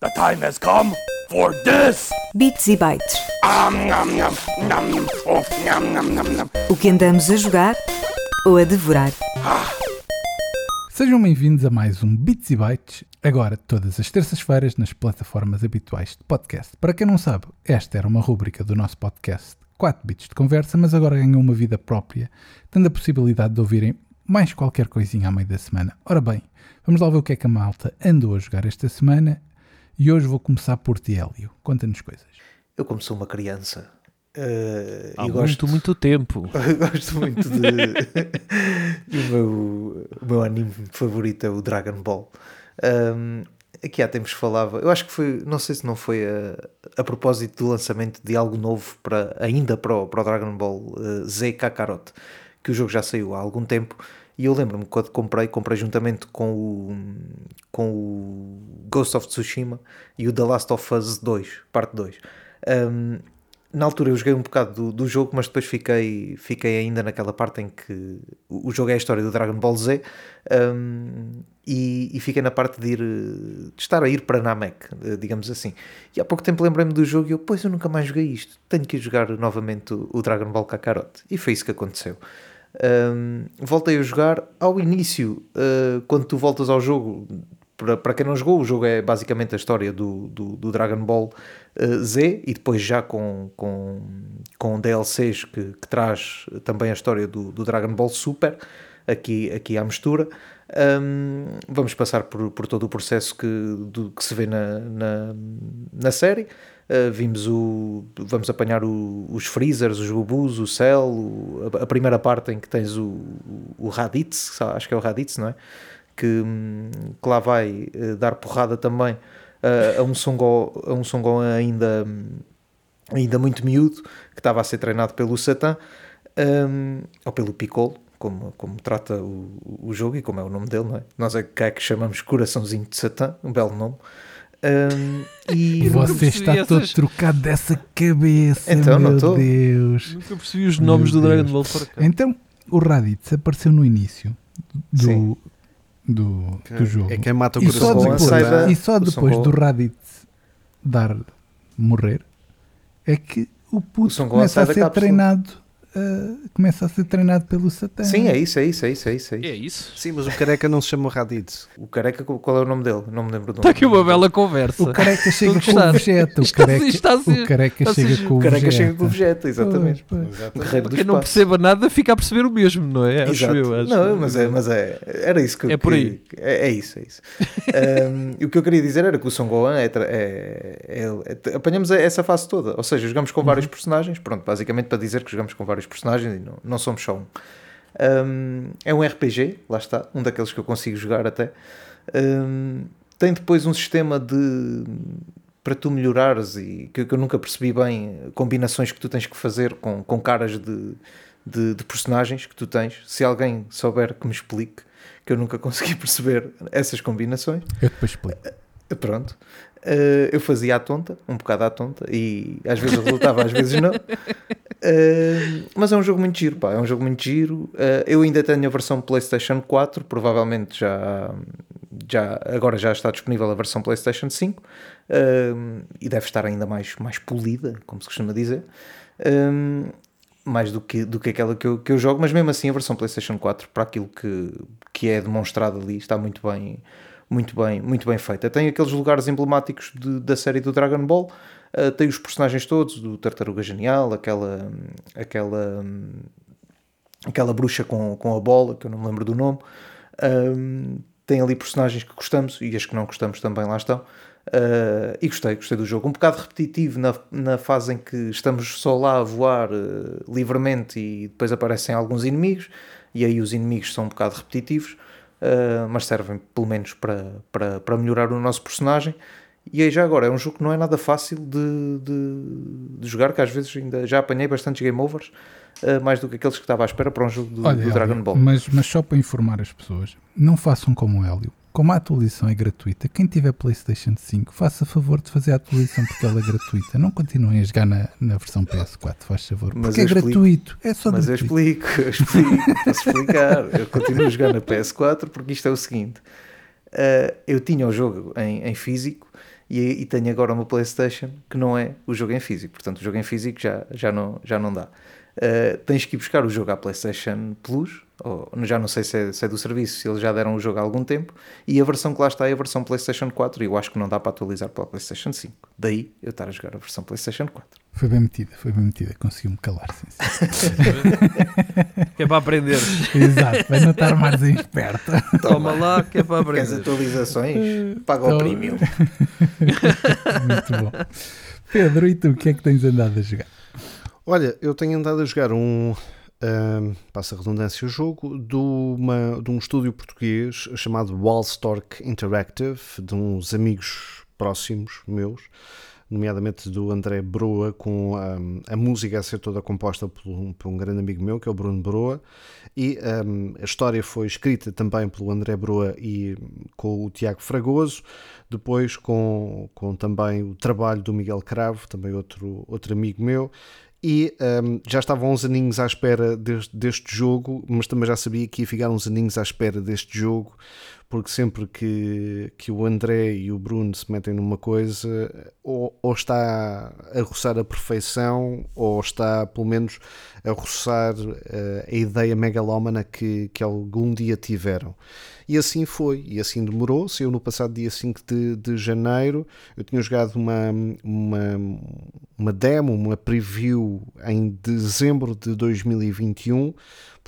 The time has come for this! Bits e bytes. Oh. O que andamos a jogar ou a devorar. Sejam bem-vindos a mais um Bits e Bytes, agora todas as terças-feiras nas plataformas habituais de podcast. Para quem não sabe, esta era uma rúbrica do nosso podcast 4 bits de conversa, mas agora ganhou uma vida própria, tendo a possibilidade de ouvirem mais qualquer coisinha à meio da semana. Ora bem, vamos lá ver o que é que a malta andou a jogar esta semana e hoje vou começar por ti, Hélio. Conta-nos coisas. Eu, como sou uma criança eh, Há e muito, gosto, muito tempo. eu gosto muito de. o meu, o meu anime favorito é o Dragon Ball. Ahm, aqui há tempos falava, eu acho que foi, não sei se não foi a, a propósito do lançamento de algo novo para, ainda para o, para o Dragon Ball eh, Z Kakarot, que o jogo já saiu há algum tempo. E eu lembro-me quando comprei, comprei juntamente com o, com o Ghost of Tsushima e o The Last of Us 2, parte 2. Um, na altura eu joguei um bocado do, do jogo, mas depois fiquei, fiquei ainda naquela parte em que o, jogo é a história do Dragon Ball Z um, e, e fiquei na parte de ir de estar a ir para Namek, eh, digamos assim. E há pouco tempo lembrei-me do jogo e eu, pois eu nunca mais joguei isto, tenho que jogar novamente o, o Dragon Ball Kakarot. E foi isso que aconteceu. Um, voltei a jogar ao início, uh, quando tu voltas ao jogo, para, para quem não jogou, o jogo é basicamente a história do, do, do Dragon Ball uh, Z e depois já com, com, com DLCs que, que traz também a história do, do Dragon Ball Super, aqui, aqui à mistura. Um, vamos passar por, por todo o processo que, do, que se vê na, na, na série. Uh, vimos o. Vamos apanhar o- os Freezers, os Bubus, o Cell, o- a, a primeira parte em que tens o, o Raditz, acho que é o Raditz, não é? Que, hum, que lá vai eh, dar porrada também uh, a um Songo, a um ainda, ainda muito miúdo, que estava a ser treinado pelo Satã, um, ou pelo Piccolo, como, como trata o, o jogo e como é o nome dele, não é? Nós é que, é que chamamos Coraçãozinho de Satã, um belo nome. Um, e você está todo essas- trocado dessa cabeça, Então, não meu estou. Deus. Nunca percebi os nomes Meu do Dragon. Ball para cá. Então, o Raditz apareceu no início do, Sim. do, do jogo. É quem mata o E só depois, da- e só o depois do. Raditz dar morrer é que o O puto Songolan começa a ser treinado ah, começa a ser treinado pelo Satã. Sim, é isso, é isso, é isso, é isso. É isso. É isso? Sim, mas o careca não se chama Raditz. O careca, qual é o nome dele? Não me lembro do Está nome. aqui uma bela conversa. O careca chega com o. Vegeta. O Está careca, está a ser- o careca está chega com O o careca chega com o Vegeta, exatamente. Pois, pois. Quem não perceba nada fica a perceber o mesmo, não é? Acho Exato. eu, acho. Não, mas, é, mas é, era isso que É por aí. que- é, é isso, é isso. Um, o que eu queria dizer era que o Son Gohan é, é- é- é- apanhamos essa fase toda, ou seja, jogamos com vários personagens, pronto, basicamente para dizer que jogamos com vários personagens e não, não somos só um. Um, é um RPG, lá está, um daqueles que eu consigo jogar até. Um, tem depois um sistema de para tu melhorares e que, que eu nunca percebi bem combinações que tu tens que fazer com, com caras de, de, de personagens que tu tens. Se alguém souber que me explique, que eu nunca consegui perceber essas combinações. Eu depois explico. Pronto. Eh, eu fazia à tonta, um bocado à tonta, e às vezes resultava, às vezes não. Eh, mas é um jogo muito giro, pá, é um jogo muito giro. Eh, eu ainda tenho a versão PlayStation 4, provavelmente já, já agora já está disponível a versão PlayStation 5 eh, e deve estar ainda mais, mais polida, como se costuma dizer. Mais do que, do que aquela que eu, que eu jogo, mas mesmo assim a versão PlayStation 4, para aquilo que, que é demonstrado ali, está muito bem, muito bem, muito bem feita. Tem aqueles lugares emblemáticos de- da série do Dragon Ball, uh, tem os personagens todos, do Tartaruga Genial, aquela, aquela, aquela bruxa com, com a bola, que eu não me lembro do nome. Tem ali personagens que gostamos e as que não gostamos também lá estão. Uh, e gostei, gostei do jogo. Um bocado repetitivo na, na fase em que estamos só lá a voar uh, livremente e depois aparecem alguns inimigos, e aí os inimigos são um bocado repetitivos, uh, mas servem pelo menos para, para, para melhorar o nosso personagem. E aí já agora, é um jogo que não é nada fácil de, de, de jogar, que às vezes ainda já apanhei bastantes game overs, uh, mais do que aqueles que estava à espera para um jogo do, Olha, do Dragon Hélio, Ball. Mas, mas só para informar as pessoas, não façam como o Hélio. Como a atualização é gratuita, quem tiver PlayStation 5, faça favor de fazer a atualização porque ela é gratuita. Não continuem a jogar na, na versão PS4, faz favor. Mas Porque é eu explico. gratuito. É só Mas eu gratuito. explico, eu explico, posso explicar. Eu continuo a jogar na PS4 porque isto é o seguinte: uh, eu tinha o jogo em, em físico E, e tenho agora uma PlayStation que não é o jogo em físico. Portanto, o jogo em físico já, já, não, já não dá. Uh, tens que ir buscar o jogo à PlayStation Plus, ou, já não sei se é, se é, do serviço, se eles já deram o jogo há algum tempo, e a versão que lá está é a versão PlayStation 4, e eu acho que não dá para atualizar para a PlayStation 5. Daí eu estar a jogar a versão PlayStation 4. Foi bem metida, foi bem metida, conseguiu-me calar. Sim, sim. que é para aprender. Exato, vai não estar mais em esperto. Toma lá, que é para Queres aprender. atualizações? Paga o premium. Muito bom. Pedro, e tu, o que é que tens andado a jogar? Olha, eu tenho andado a jogar um, ahm, passa a redundância, o jogo de, uma, de um estúdio português chamado Wallstork Interactive, de uns amigos próximos meus, nomeadamente do André Broa, com ahm, a música a ser toda composta por um, por um grande amigo meu, que é o Bruno Broa, e ahm, a história foi escrita também pelo André Broa e com o Tiago Fragoso, depois com, com também o trabalho do Miguel Cravo, também outro, outro amigo meu, e um, já estava uns aninhos à espera deste, jogo, mas também já sabia que ia ficar uns aninhos à espera deste jogo, porque sempre que, que o André e o Bruno se metem numa coisa, ou, ou está a roçar a perfeição, ou está pelo menos a roçar uh, a ideia megalómana que, que algum dia tiveram. E assim foi, e assim demorou. Saiu no passado dia 5 de, de janeiro. Eu tinha jogado uma, uma, uma demo, uma preview em dezembro de 2021.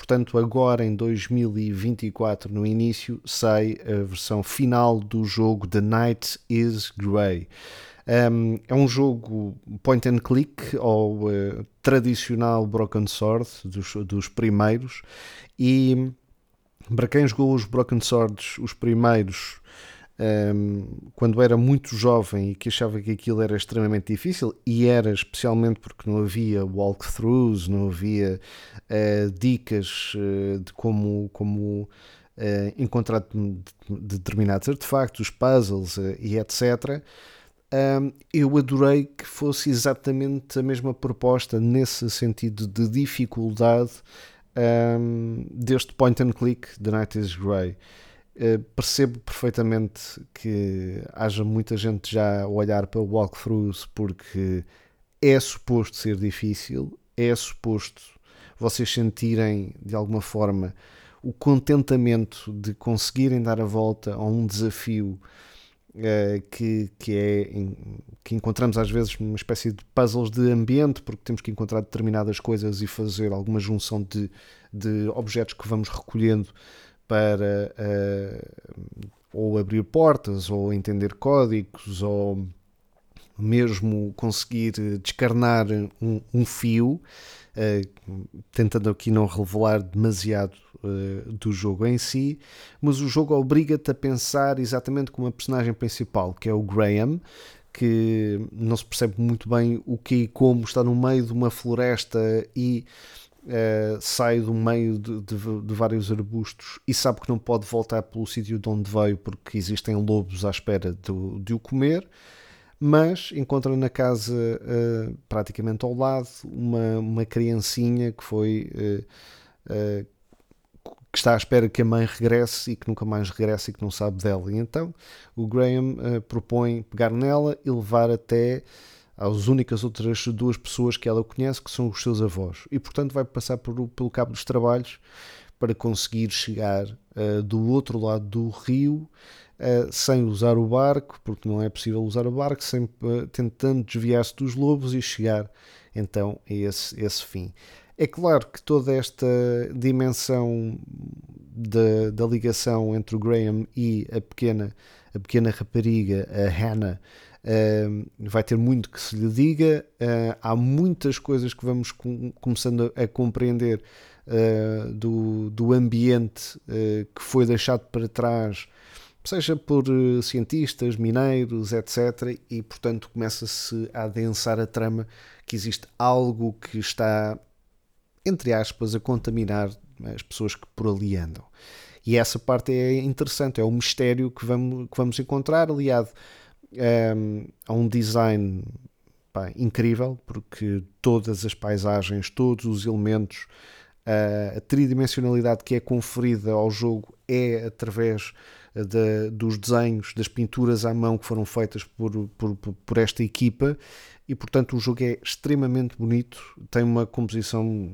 Portanto, agora em 2024, no início, sai a versão final do jogo The Night is Grey. Um, é um jogo point and click ou uh, tradicional Broken Sword dos, dos primeiros e para quem jogou os Broken Swords, os primeiros, um, quando era muito jovem e que achava que aquilo era extremamente difícil, e era especialmente porque não havia walkthroughs, não havia uh, dicas uh, de como, como uh, encontrar determinados artefactos, puzzles e etc. Um, eu adorei que fosse exatamente a mesma proposta nesse sentido de dificuldade um, deste point and click The Night is Grey. Uh, percebo perfeitamente que haja muita gente já a olhar para walkthroughs porque é suposto ser difícil, é suposto vocês sentirem de alguma forma o contentamento de conseguirem dar a volta a um desafio uh, que, que é que encontramos às vezes uma espécie de puzzles de ambiente porque temos que encontrar determinadas coisas e fazer alguma junção de, de objetos que vamos recolhendo para uh, ou abrir portas ou entender códigos ou mesmo conseguir descarnar um, um fio uh, tentando aqui não revelar demasiado uh, do jogo em si. Mas o jogo obriga-te a pensar exatamente como a personagem principal que é o Graham que não se percebe muito bem o que e como está no meio de uma floresta e Uh, sai do meio de, de, de, vários arbustos e sabe que não pode voltar pelo sítio de onde veio porque existem lobos à espera de, de o comer, mas encontra na casa uh, praticamente ao lado uma, uma criancinha que foi uh, que está à espera que a mãe regresse e que nunca mais regresse e que não sabe dela. E então o Graham propõe pegar nela e levar até às únicas outras duas pessoas que ela conhece, que são os seus avós. E, portanto, vai passar por, pelo cabo dos trabalhos para conseguir chegar uh, do outro lado do rio uh, sem usar o barco, porque não é possível usar o barco, sempre uh, tentando desviar-se dos lobos e chegar então a esse, esse fim. É claro que toda esta dimensão da, da ligação entre o Graham e a pequena, a pequena rapariga, a Hannah, vai ter muito que se lhe diga. Uh, há muitas coisas que vamos com, começando a, compreender uh, do, do ambiente que foi deixado para trás, seja por cientistas, mineiros, etc. E portanto começa-se a adensar a trama que existe algo que está, entre aspas, a contaminar as pessoas que por ali andam. E essa parte é interessante, é o mistério que vamos, que vamos encontrar, aliado um, a um design pá, incrível, porque todas as paisagens, todos os elementos, uh, a tridimensionalidade que é conferida ao jogo é através eh, da- dos desenhos, das pinturas à mão que foram feitas por, por- por esta equipa e portanto o jogo é extremamente bonito, tem uma composição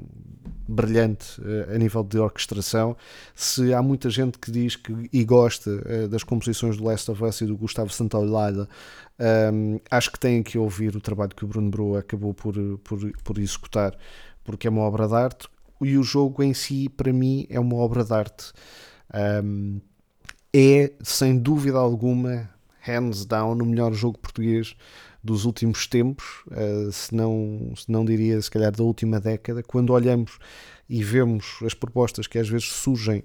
brilhante eh, a nível de orquestração. Se há muita gente que diz que e gosta eh, das composições do Last of Us e do Gustavo Santaolalla, um, acho que têm que ouvir o trabalho que o Bruno Bro acabou por, por, por executar, porque é uma obra de arte e o jogo em si, para mim, é uma obra de arte. Um, é, sem dúvida alguma, hands down, o melhor jogo português dos últimos tempos, uh, se, não, se não diria, se calhar, da última década. Quando olhamos e vemos as propostas que às vezes surgem,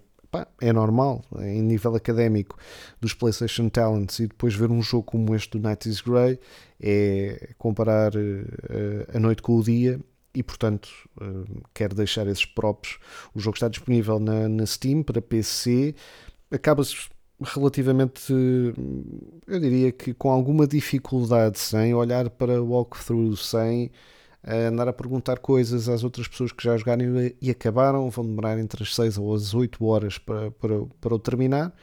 é normal, em nível académico, dos PlayStation Talents, e depois ver um jogo como este do Night is Grey, é comparar uh, a noite com o dia. E portanto, quero deixar esses props. O jogo está disponível na, na Steam para PC. Acaba-se relativamente, eu diria que com alguma dificuldade, sem olhar para o walkthrough, sem uh, andar a perguntar coisas às outras pessoas que já jogaram e acabaram, vão demorar entre as 6 ou as 8 horas para, para, para o terminar.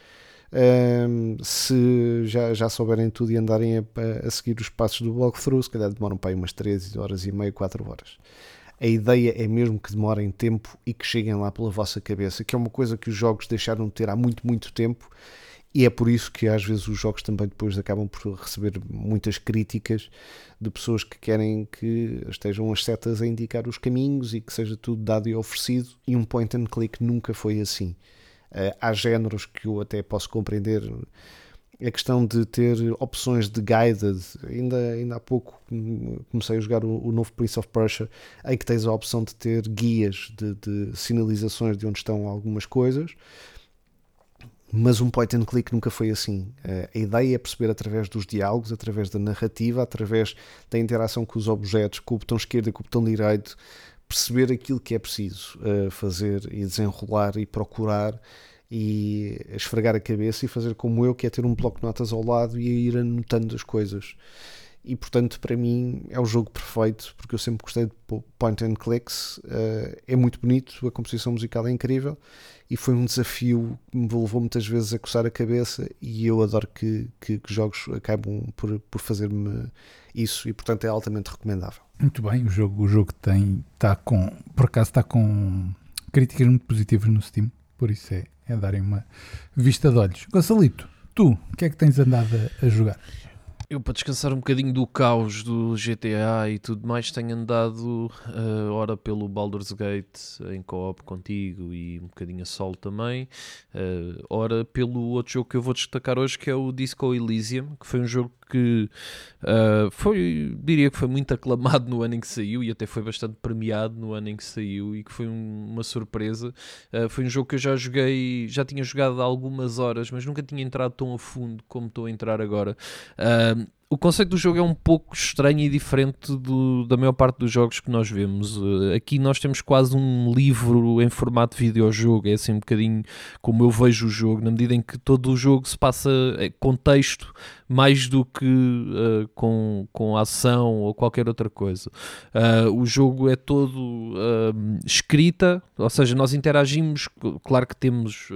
Um, se já, já souberem tudo e andarem a, a, seguir os passos do walkthrough, se calhar demoram para aí umas 13 horas e meia, 4 horas. A ideia é mesmo que demorem tempo e que cheguem lá pela vossa cabeça, que é uma coisa que os jogos deixaram de ter há muito, muito tempo e é por isso que às vezes os jogos também depois acabam por receber muitas críticas de pessoas que querem que estejam as setas a indicar os caminhos e que seja tudo dado e oferecido, e um point and click nunca foi assim. Uh, há géneros que eu até posso compreender a questão de ter opções de guided. Ainda, ainda há pouco comecei a jogar o, o novo Prince of Persia, em que tens a opção de ter guias de, de sinalizações de onde estão algumas coisas mas um point and click nunca foi assim. Uh, a ideia é perceber através dos diálogos, através da narrativa, através da interação com os objetos, com o botão esquerdo e com o botão direito, perceber aquilo que é preciso uh, fazer e desenrolar e procurar e esfregar a cabeça e fazer como eu, que é ter um bloco de notas ao lado e ir anotando as coisas. E portanto, para mim, é o jogo perfeito, porque eu sempre gostei de point and clicks. Uh, é muito bonito, a composição musical é incrível e foi um desafio que me levou muitas vezes a coçar a cabeça. E eu adoro que, que, que jogos acabam por, por fazer-me isso, e portanto, é altamente recomendável. Muito bem, o jogo, o jogo tem, está com, por acaso, está com críticas muito positivas no Steam, por isso é, é darem uma vista de olhos. Gonçalito, tu, o que é que tens andado a jogar? Eu, para descansar um bocadinho do caos do GTA e tudo mais, tenho andado uh, ora pelo Baldur's Gate em co-op contigo e um bocadinho a solo também, uh, ora pelo outro jogo que eu vou destacar hoje, que é o Disco Elysium, que foi um jogo que uh, foi, diria que foi muito aclamado no ano em que saiu e até foi bastante premiado no ano em que saiu e que foi um, uma surpresa. Uh, foi um jogo que eu já joguei, já tinha jogado há algumas horas, mas nunca tinha entrado tão a fundo como estou a entrar agora. Uh, o conceito do jogo é um pouco estranho e diferente do, da maior parte dos jogos que nós vemos. Uh, aqui nós temos quase um livro em formato de videojogo, é assim um bocadinho como eu vejo o jogo, na medida em que todo o jogo se passa é, contexto mais do que uh, com, com ação ou qualquer outra coisa. Uh, o jogo é todo escrita, ou seja, nós interagimos, claro que temos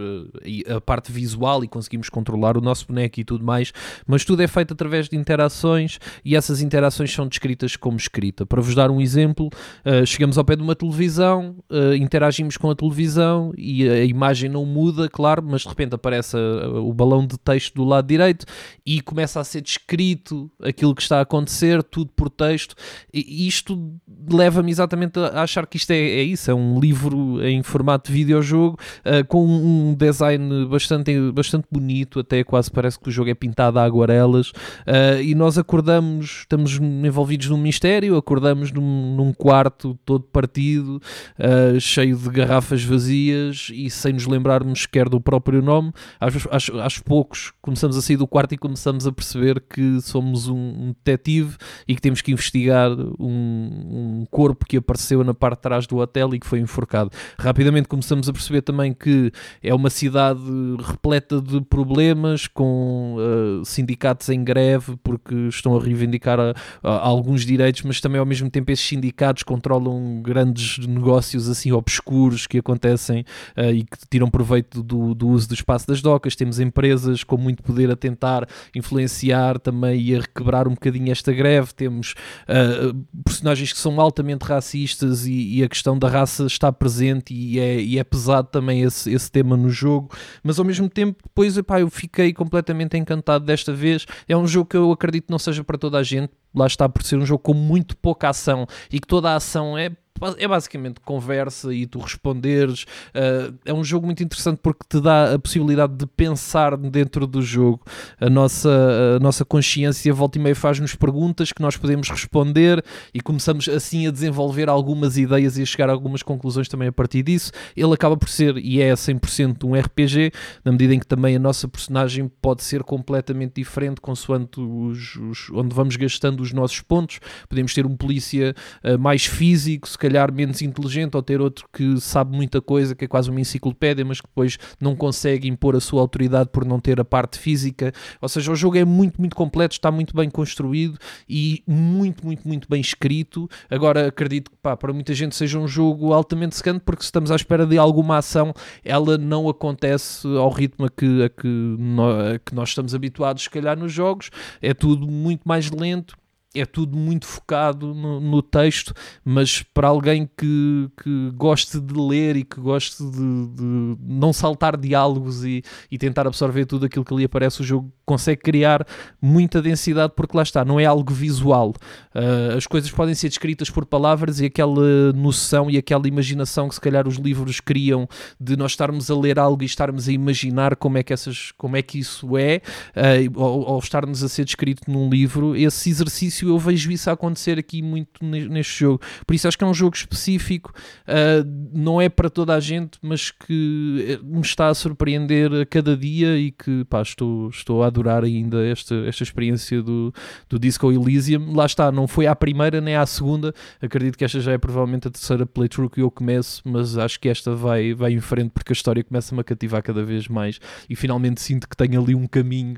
a parte visual e conseguimos controlar o nosso boneco e tudo mais, mas tudo é feito através de interação interações e essas interações são descritas como escrita. Para vos dar um exemplo, uh, chegamos ao pé de uma televisão, uh, interagimos com a televisão e a imagem não muda, claro, mas de repente aparece a, o balão de texto do lado direito e começa a ser descrito aquilo que está a acontecer, tudo por texto. E isto leva-me exatamente a achar que isto é, é, isso, é um livro em formato de videojogo uh, com um design bastante, bastante bonito, até quase parece que o jogo é pintado a aguarelas uh, nós acordamos, estamos envolvidos num mistério, acordamos num, num quarto todo partido, uh, cheio de garrafas vazias e sem nos lembrarmos sequer do próprio nome. Aos, aos poucos começamos a sair do quarto e começamos a perceber que somos um, um detetive e que temos que investigar um, um, corpo que apareceu na parte de trás do hotel e que foi enforcado. Rapidamente começamos a perceber também que é uma cidade repleta de problemas, com uh, sindicatos em greve, porque porque estão a reivindicar a, a, alguns direitos, mas também ao mesmo tempo esses sindicatos controlam grandes negócios assim obscuros que acontecem uh, e que tiram proveito do, do, uso do espaço das docas. Temos empresas com muito poder a tentar influenciar também e a requebrar um bocadinho esta greve. Temos uh, personagens que são altamente racistas e, e, a questão da raça está presente e é, e é pesado também esse, esse tema no jogo, mas ao mesmo tempo depois epá, eu fiquei completamente encantado desta vez. É um jogo que eu acredito não seja para toda a gente, lá está por ser um jogo com muito pouca ação e que toda a ação é é basicamente conversa e tu responderes. Uh, é um jogo muito interessante porque te dá a possibilidade de pensar dentro do jogo. A nossa, a nossa consciência volta e meia faz-nos perguntas que nós podemos responder e começamos assim a desenvolver algumas ideias e a chegar a algumas conclusões também a partir disso. Ele acaba por ser e é 100% um RPG, na medida em que também a nossa personagem pode ser completamente diferente consoante os, os onde vamos gastando os nossos pontos. Podemos ter um polícia uh, mais físico, se calhar calhar menos inteligente ou ter outro que sabe muita coisa, que é quase uma enciclopédia, mas que depois não consegue impor a sua autoridade por não ter a parte física. Ou seja, o jogo é muito, muito completo, está muito bem construído e muito, muito, muito bem escrito. Agora acredito que pá, para muita gente seja um jogo altamente secante, porque se estamos à espera de alguma ação, ela não acontece ao ritmo a que, a que, nós, a que nós estamos habituados, se calhar, nos jogos. É tudo muito mais lento é tudo muito focado no, no, texto, mas para alguém que, que goste de ler e que goste de, de não saltar diálogos e, e, tentar absorver tudo aquilo que ali aparece, o jogo consegue criar muita densidade porque lá está, não é algo visual. Uh, as coisas podem ser descritas por palavras e aquela noção e aquela imaginação que se calhar os livros criam de nós estarmos a ler algo e estarmos a imaginar como é que, essas, como é que isso é, uh, ou, ou estarmos a ser descrito num livro, esse exercício eu vejo isso acontecer aqui muito neste jogo. Por isso acho que é um jogo específico, uh, não é para toda a gente, mas que eh, me está a surpreender a cada dia e que pá, estou, estou a adorar ainda esta, esta experiência do, do Disco Elysium. Lá está, não foi à primeira nem à segunda, acredito que esta já é provavelmente a terceira playthrough que eu começo, mas acho que esta vai, vai em frente porque a história começa-me a cativar cada vez mais e finalmente sinto que tenho ali um caminho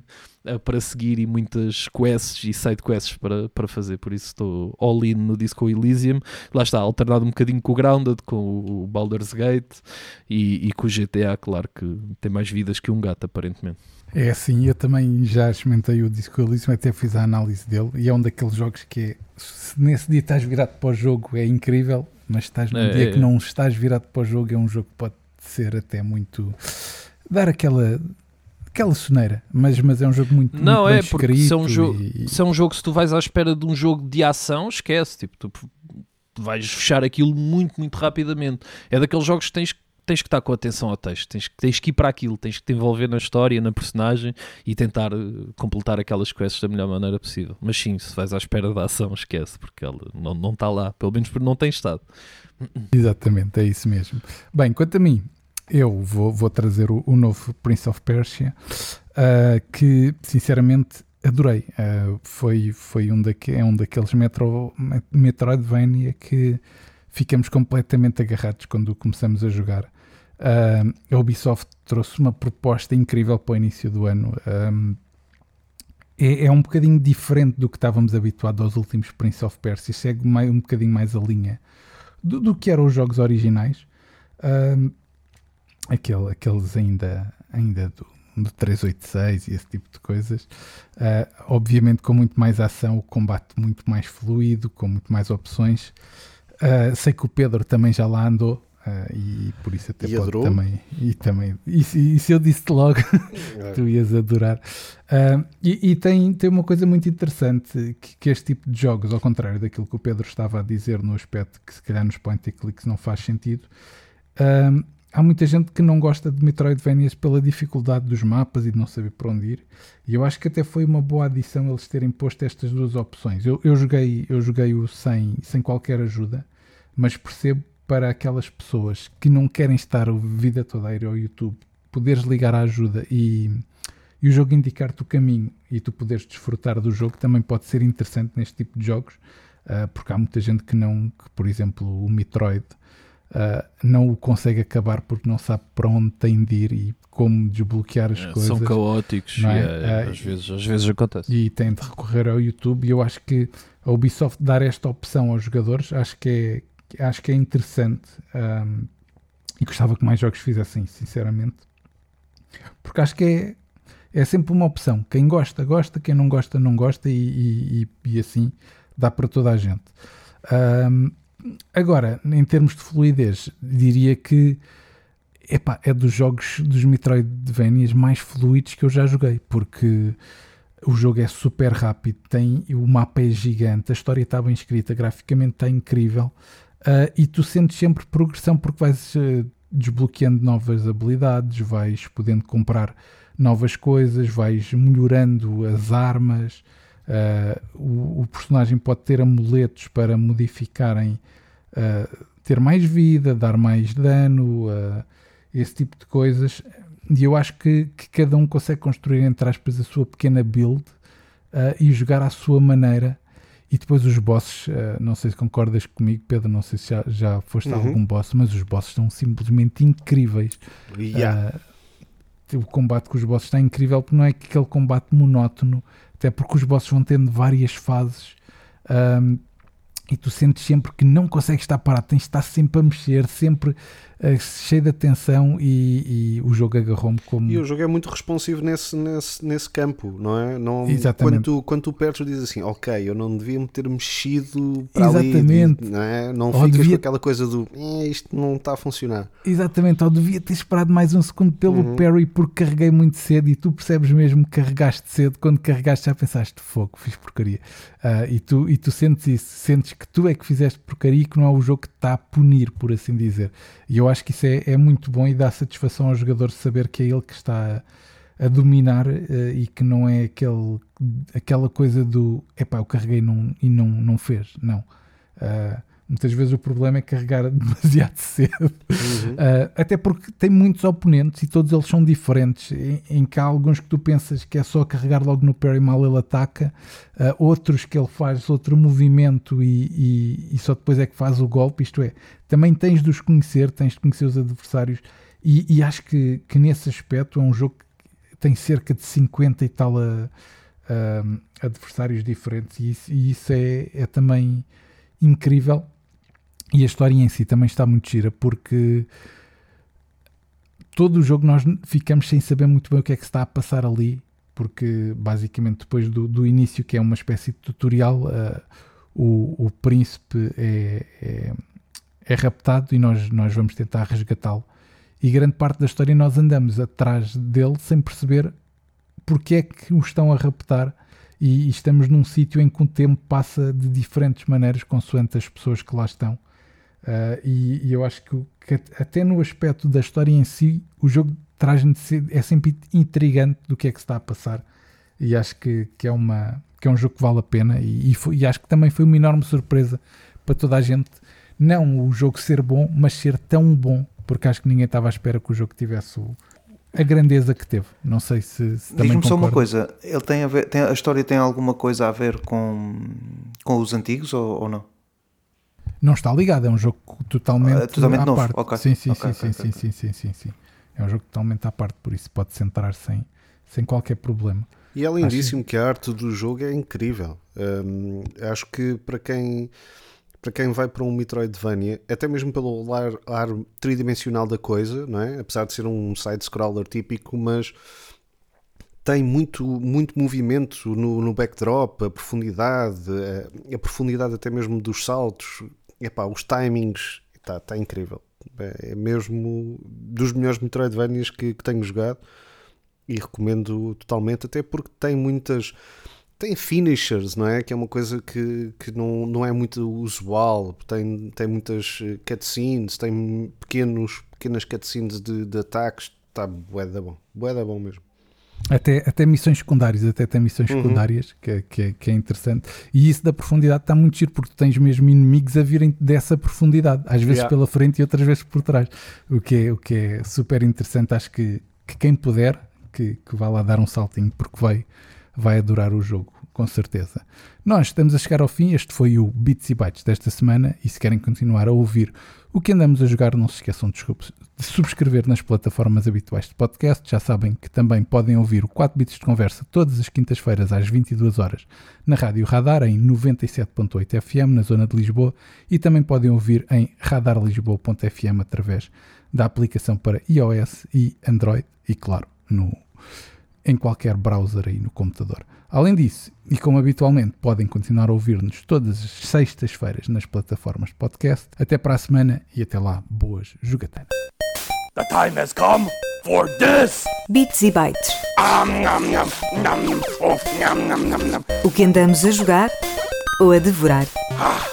para seguir e muitas quests e side quests para, para fazer, por isso estou all in no Disco Elysium. Lá está, alternado um bocadinho com o Grounded, com o Baldur's Gate e, e com o GTA, claro que tem mais vidas que um gato, aparentemente. É assim, eu também já experimentei o Disco Elysium, até fiz a análise dele e é um daqueles jogos que é, se nesse dia estás virado para o jogo é incrível, mas estás num é, dia é, que não estás virado para o jogo é um jogo que pode ser até muito dar aquela aquela soneira, mas, mas é um jogo muito, não muito é porque se é um jogo e... se é um jogo se tu vais à espera de um jogo de ação esquece tipo tu vais fechar aquilo muito muito rapidamente é daqueles jogos que tens tens que estar com atenção ao texto, tens, tens que ir para aquilo, tens que te envolver na história, na personagem e tentar uh, completar aquelas quests da melhor maneira possível. Mas sim, se vais à espera da ação, esquece, porque ela não, não está lá, pelo menos porque não tem estado. Exatamente, é isso mesmo. Bem, quanto a mim, eu vou, vou trazer o, o, novo Prince of Persia, uh, que sinceramente adorei. Uh, foi foi um, daque, é um daqueles Metro, Metroidvania que ficamos completamente agarrados quando começamos a jogar. Uh, a Ubisoft trouxe uma proposta incrível para o início do ano. Um, é, é, um bocadinho diferente do que estávamos habituados aos últimos Prince of Persia, segue mais, um bocadinho mais a linha do, do que eram os jogos originais aquele, aqueles ainda, ainda do, do 386 e esse tipo de coisas. Uh, obviamente com muito mais ação, o combate muito mais fluido, com muito mais opções. Uh, sei que o Pedro também já lá andou. Uh, e por isso até e pode também e também e, e, se eu disse logo tu ias adorar e, e, tem, tem uma coisa muito interessante que, que, este tipo de jogos ao contrário daquilo que o Pedro estava a dizer no aspecto que se calhar nos point and clicks não faz sentido há muita gente que não gosta de Metroidvanias pela dificuldade dos mapas e de não saber para onde ir. E eu acho que até foi uma boa adição eles terem posto estas duas opções. Eu, eu joguei eu joguei o sem, sem qualquer ajuda, mas percebo para aquelas pessoas que não querem estar a vida toda a ir ao YouTube, poderes ligar a ajuda e, e o jogo indicar-te o caminho e tu poderes desfrutar do jogo também pode ser interessante neste tipo de jogos, uh, porque há muita gente que não, que, por exemplo, o Metroid uh, não o consegue acabar porque não sabe para onde tem de ir e como desbloquear as É, coisas. São caóticos, é? é, Ah, às, vezes, às vezes acontece. e tem de recorrer ao YouTube e eu acho que a Ubisoft dar esta opção aos jogadores acho que é, acho que é interessante um, e gostava que mais jogos fizessem sinceramente porque acho que é, é sempre uma opção quem gosta, gosta, quem não gosta, não gosta e, e- e- e assim dá para toda a gente Um, agora, em termos de fluidez diria que epá, é dos jogos dos Metroidvanias mais fluidos que eu já joguei porque o jogo é super rápido, tem, o mapa é gigante, a história está bem escrita, graficamente está incrível ah, e tu sentes sempre progressão porque vais ah, desbloqueando novas habilidades, vais podendo comprar novas coisas, vais melhorando as armas, ah, o, o personagem pode ter amuletos para modificarem, ah, ter mais vida, dar mais dano, ah, esse tipo de coisas. E eu acho que, que cada um consegue construir, entre aspas, a sua pequena build e jogar à sua maneira. E depois os bosses, não sei se concordas comigo, Pedro, não sei se já, já foste a Uhum. algum boss, mas os bosses são simplesmente incríveis. Yeah. Ah, o combate com os bosses está incrível porque não é aquele combate monótono, até porque os bosses vão tendo várias fases ahm, e tu sentes sempre que não consegues estar parado, tens de estar sempre a mexer, sempre cheio de atenção e, e o jogo agarrou-me como. E o jogo é muito responsivo nesse, nesse, nesse campo, não é? Não, Exatamente. Quando tu, quando tu perdes, dizes assim, ok, eu não devia me ter mexido para Exatamente. ali, não, é? não Ou ficas devia- com aquela coisa do "Eh, isto não está a funcionar. Exatamente, ou devia ter esperado mais um segundo pelo Uhum. parry porque carreguei muito cedo e tu percebes mesmo que carregaste cedo, quando carregaste já pensaste fogo, fiz porcaria. Ah, e, tu, e tu sentes isso, sentes que tu é que fizeste porcaria e que não é o jogo que te está a punir, por assim dizer. E eu acho que isso é, é muito bom e dá satisfação ao jogador saber que é ele que está a, dominar eh, e que não é aquele, aquela coisa do epá, eu carreguei num- e não, não fez. Não. Ah, muitas vezes o problema é carregar demasiado cedo. Uh, até porque tem muitos oponentes e todos eles são diferentes. Em, em que há alguns que tu pensas que é só carregar logo no parry mal ele ataca, uh, outros que ele faz outro movimento e, e- e só depois é que faz o golpe. Isto é, também tens de os conhecer, tens de conhecer os adversários. E, e acho que, que nesse aspecto é um jogo que tem cerca de 50 e tal um, adversários diferentes, e isso, isso é, é também incrível. E a história em si também está muito gira porque todo o jogo nós ficamos sem saber muito bem o que é que está a passar ali, porque basicamente depois do, do início, que é uma espécie de tutorial, ah, o, o príncipe é, é, é raptado e nós, nós vamos tentar resgatá-lo. E grande parte da história nós andamos atrás dele sem perceber porque é que o estão a raptar e, e estamos num sítio em que o tempo passa de diferentes maneiras consoante as pessoas que lá estão. Uh, e, e eu acho que, que at- até no aspecto da história em si, o jogo traz-nos se- é sempre intrigante do que é que se está a passar. E acho que, que, é, uma, que é um jogo que vale a pena. E, e foi- e acho que também foi uma enorme surpresa para toda a gente. Não o jogo ser bom, mas ser tão bom, porque acho que ninguém estava à espera que o jogo tivesse o- a grandeza que teve. Não sei se, se Diz-me só uma coisa, ele tem a, ver, tem- a história tem alguma coisa a ver com, com os antigos ou, ou não? Não está ligado, é um jogo totalmente, Ah, totalmente à novo, parte. ok, Sim, sim, ok, sim, ok, sim, sim, sim, sim, sim. É um jogo totalmente à parte, por isso pode-se entrar sem, sem qualquer problema. E é lindíssimo que a arte do jogo é incrível. Hum, acho que para quem, para quem vai para um Metroidvania, até mesmo pelo ar, ar tridimensional da coisa, não é? apesar de ser um side-scroller típico, mas tem muito, muito movimento no, no backdrop, a profundidade, a, a profundidade até mesmo dos saltos, epá, os timings, está tá incrível. É é mesmo dos melhores Metroidvanias que, que tenho jogado e recomendo totalmente, até porque tem muitas. Tem finishers, não é? Que é uma coisa que, que não, não é muito usual. Tem, tem muitas eh, cutscenes, tem pequenos, pequenas cutscenes de, de ataques. Está bué da bom. Bué da bom mesmo. Até, até missões secundárias, até tem missões Uhum. secundárias, que, é- que, é- que é interessante. E isso da profundidade está muito giro, porque tu tens mesmo inimigos a virem dessa profundidade, às vezes Yeah. pela frente e outras vezes por trás. O que é, o que é super interessante. Acho que, que quem puder, que, que vá lá dar um saltinho, porque vai, vai adorar o jogo. Com certeza. Nós estamos a chegar ao fim, este foi o Bits e Bytes desta semana e se querem continuar a ouvir o que andamos a jogar, não se esqueçam de de subscrever nas plataformas habituais de podcast. Já sabem que também podem ouvir o 4 Bits de Conversa todas as quintas-feiras às 22 horas na Rádio Radar em 97.8 FM na zona de Lisboa e também podem ouvir em radarlisboa.fm através da aplicação para iOS e Android e claro, no em qualquer browser aí no computador. Além disso, e como habitualmente, podem continuar a ouvir-nos todas as sextas-feiras nas plataformas de podcast. Até para a semana e até lá, boas jogatanas. The time has come for this. Bits e bytes. Oh. O que andamos a jogar ou a devorar. Ah,